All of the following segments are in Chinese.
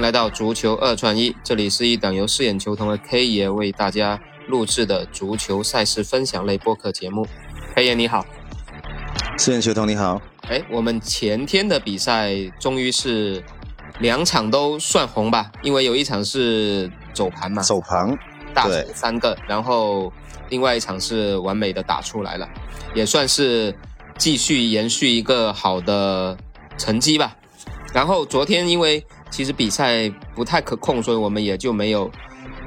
迎来到足球二串一，这里是一档由四眼球童的 K 爷为大家录制的足球赛事分享类播客节目。K 爷你好，四眼球童你好。哎，我们前天的比赛终于是两场都算红吧？因为有一场是走盘嘛，走盘大胜三个，然后另外一场是完美的打出来了，也算是继续延续一个好的成绩吧。然后昨天因为其实比赛不太可控，所以我们也就没有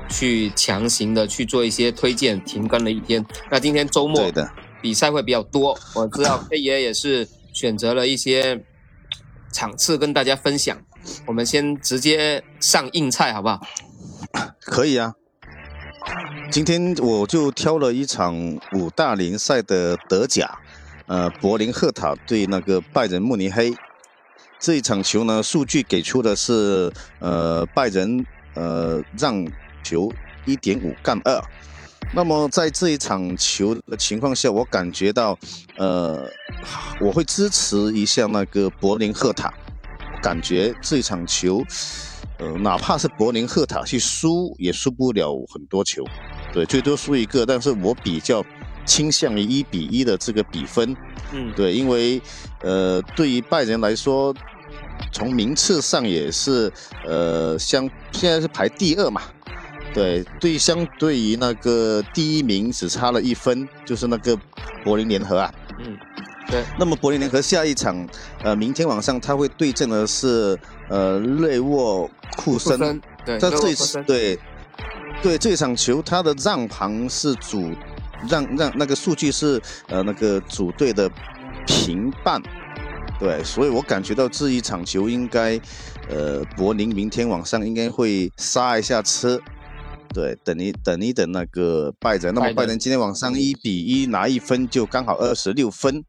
去强行的去做一些推荐，停更了一天。那今天周末比赛会比较多，我知道黑爷也是选择了一些场次跟大家分享。我们先直接上硬菜好不好？可以啊。今天我就挑了一场五大联赛的德甲，呃，柏林赫塔对那个拜仁慕尼黑。这一场球呢，数据给出的是，呃，拜仁呃让球一点五杠二。那么在这一场球的情况下，我感觉到，呃，我会支持一下那个柏林赫塔。感觉这一场球，呃，哪怕是柏林赫塔去输，也输不了很多球，对，最多输一个。但是我比较倾向于一比一的这个比分，嗯，对，因为，呃，对于拜仁来说。从名次上也是，呃，相现在是排第二嘛，对对，相对于那个第一名只差了一分，就是那个柏林联合啊，嗯，对。那么柏林联合下一场，呃，明天晚上他会对阵的是呃内沃库森，对，这这次对对这场球他的让盘是主让让那个数据是呃那个主队的平半。对，所以我感觉到这一场球应该，呃，柏林明天晚上应该会刹一下车。对，等一等一等那个拜仁，那么拜仁今天晚上一比一拿一分就刚好二十六分。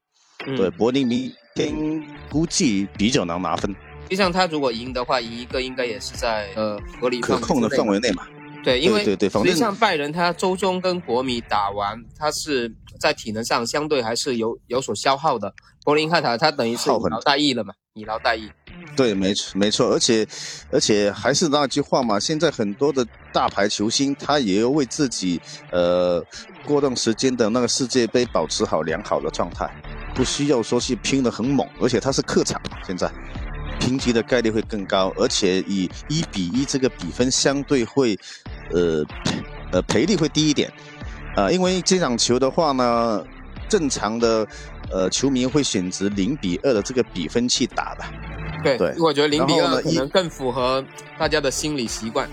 对，柏林明天估计比较难拿分。实际上他如果赢的话，赢一个应该也是在呃合理可控的范围内嘛。对，因为对对，实际上拜仁他周中跟国米打完，他是在体能上相对还是有有所消耗的。柏林汉塔他等于是以劳代役了嘛，以劳代役。对，没错没错，而且而且还是那句话嘛，现在很多的大牌球星他也要为自己呃过段时间的那个世界杯保持好良好的状态，不需要说去拼的很猛，而且他是客场现在。平局的概率会更高，而且以一比一这个比分相对会，呃，呃赔率会低一点，啊，因为这场球的话呢，正常的呃球迷会选择零比二的这个比分去打吧。对，对，我觉得零比二可能更符合大家的心理习惯。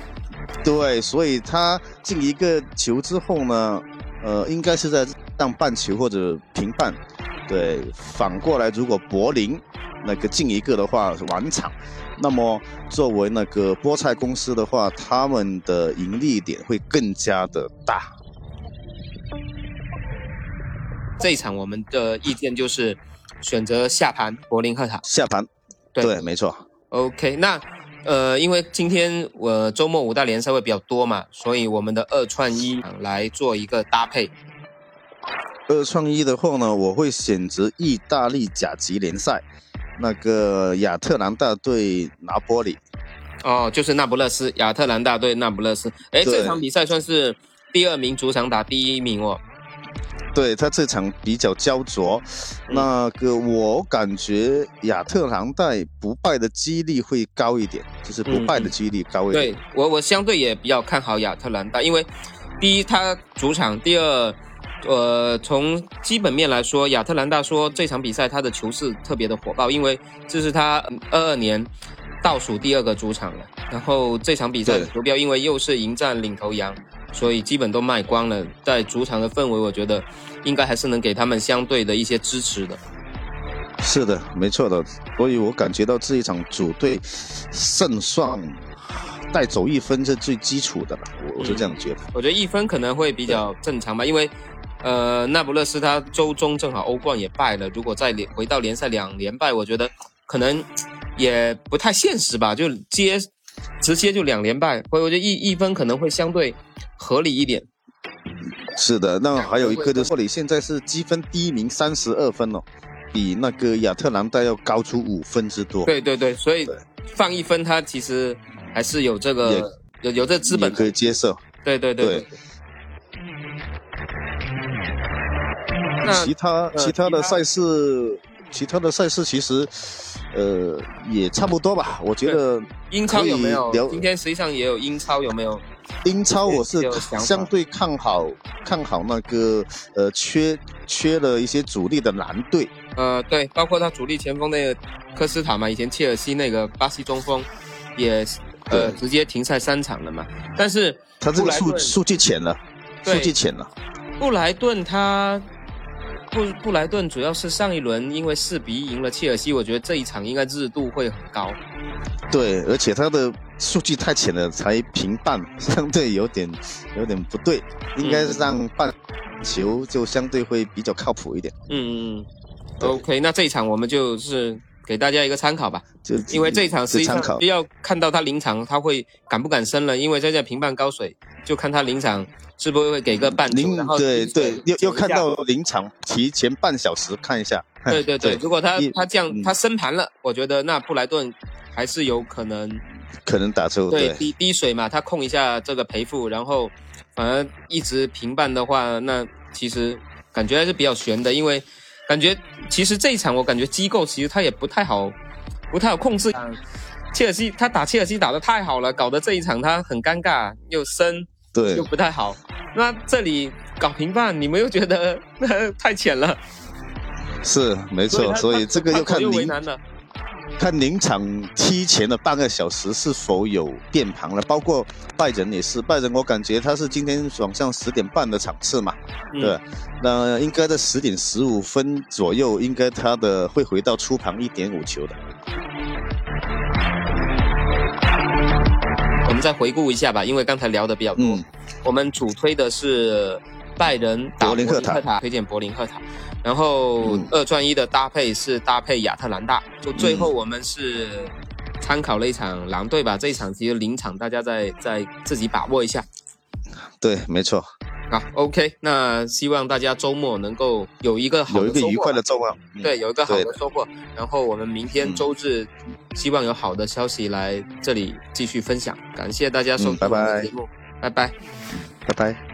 对，所以他进一个球之后呢，呃，应该是在让半球或者平半。对，反过来如果柏林。那个进一个的话完场，那么作为那个菠菜公司的话，他们的盈利点会更加的大。这一场我们的意见就是选择下盘柏林赫塔下盘，对，没错。OK，那呃，因为今天我周末五大联赛会比较多嘛，所以我们的二串一来做一个搭配。二串一的话呢，我会选择意大利甲级联赛。那个亚特兰大对拿波里，哦，就是那不勒斯，亚特兰大对那不勒斯。哎，这场比赛算是第二名主场打第一名哦。对他这场比较焦灼，那个我感觉亚特兰大不败的几率会高一点，就是不败的几率高一点。对我，我相对也比较看好亚特兰大，因为第一他主场，第二。呃，从基本面来说，亚特兰大说这场比赛他的球势特别的火爆，因为这是他二二年倒数第二个主场了。然后这场比赛的球标因为又是迎战领头羊，所以基本都卖光了。在主场的氛围，我觉得应该还是能给他们相对的一些支持的。是的，没错的。所以我感觉到这一场主队胜算带走一分是最基础的了，我我是这样觉得。我觉得一分可能会比较正常吧，因为。呃，那不勒斯他周中正好欧冠也败了，如果再连回到联赛两连败，我觉得可能也不太现实吧，就接直接就两连败，我我觉得一一分可能会相对合理一点。是的，那还有一个就是，你现在是积分第一名三十二分哦，比那个亚特兰大要高出五分之多。对对对，所以放一分，他其实还是有这个有有这资本可以接受。对对对对。其他其他的赛事，其他的赛事其实，呃，也差不多吧。我觉得英超有没有？今天实际上也有英超有没有？英超我是相对看好，看好那个呃，缺缺了一些主力的蓝队。呃，对，包括他主力前锋那个科斯塔嘛，以前切尔西那个巴西中锋，也呃直接停赛三场了嘛。但是他这个数数据浅了，数据浅了。布莱顿他。布布莱顿主要是上一轮因为四比一赢了切尔西，我觉得这一场应该热度会很高。对，而且他的数据太浅了，才平半，相对有点有点不对，应该是让半球就相对会比较靠谱一点。嗯嗯嗯。OK，那这一场我们就是给大家一个参考吧，就因为这一场实际上要看到他临场他会敢不敢升了，因为在这平半高水，就看他临场。是不是会给个半零？对对，又又看到临场提前半小时看一下。对对对，如果他他这样他升盘了，我觉得那布莱顿还是有可能可能打出对低低水嘛，他控一下这个赔付，然后反而一直平半的话，那其实感觉还是比较悬的，因为感觉其实这一场我感觉机构其实他也不太好，不太好控制。切尔西他打切尔西打的太好了，搞得这一场他很尴尬，又深。对，又不太好。那这里搞平半，你们又觉得太浅了？是，没错。所以这个又看临看临场踢前的半个小时是否有变盘了。包括拜仁也是，拜仁我感觉他是今天晚上十点半的场次嘛，对。那应该在十点十五分左右，应该他的会回到出盘一点五球的。我们再回顾一下吧，因为刚才聊的比较多。我们主推的是拜仁打柏林赫塔，推荐柏林赫塔。然后二转一的搭配是搭配亚特兰大。就最后我们是参考了一场狼队吧，这一场其实临场大家再再自己把握一下。对，没错。好，OK，那希望大家周末能够有一个好有一个愉快的周末，对，有一个好的收获。然后我们明天周日，希望有好的消息来这里继续分享。感谢大家收听节目，拜拜，拜拜。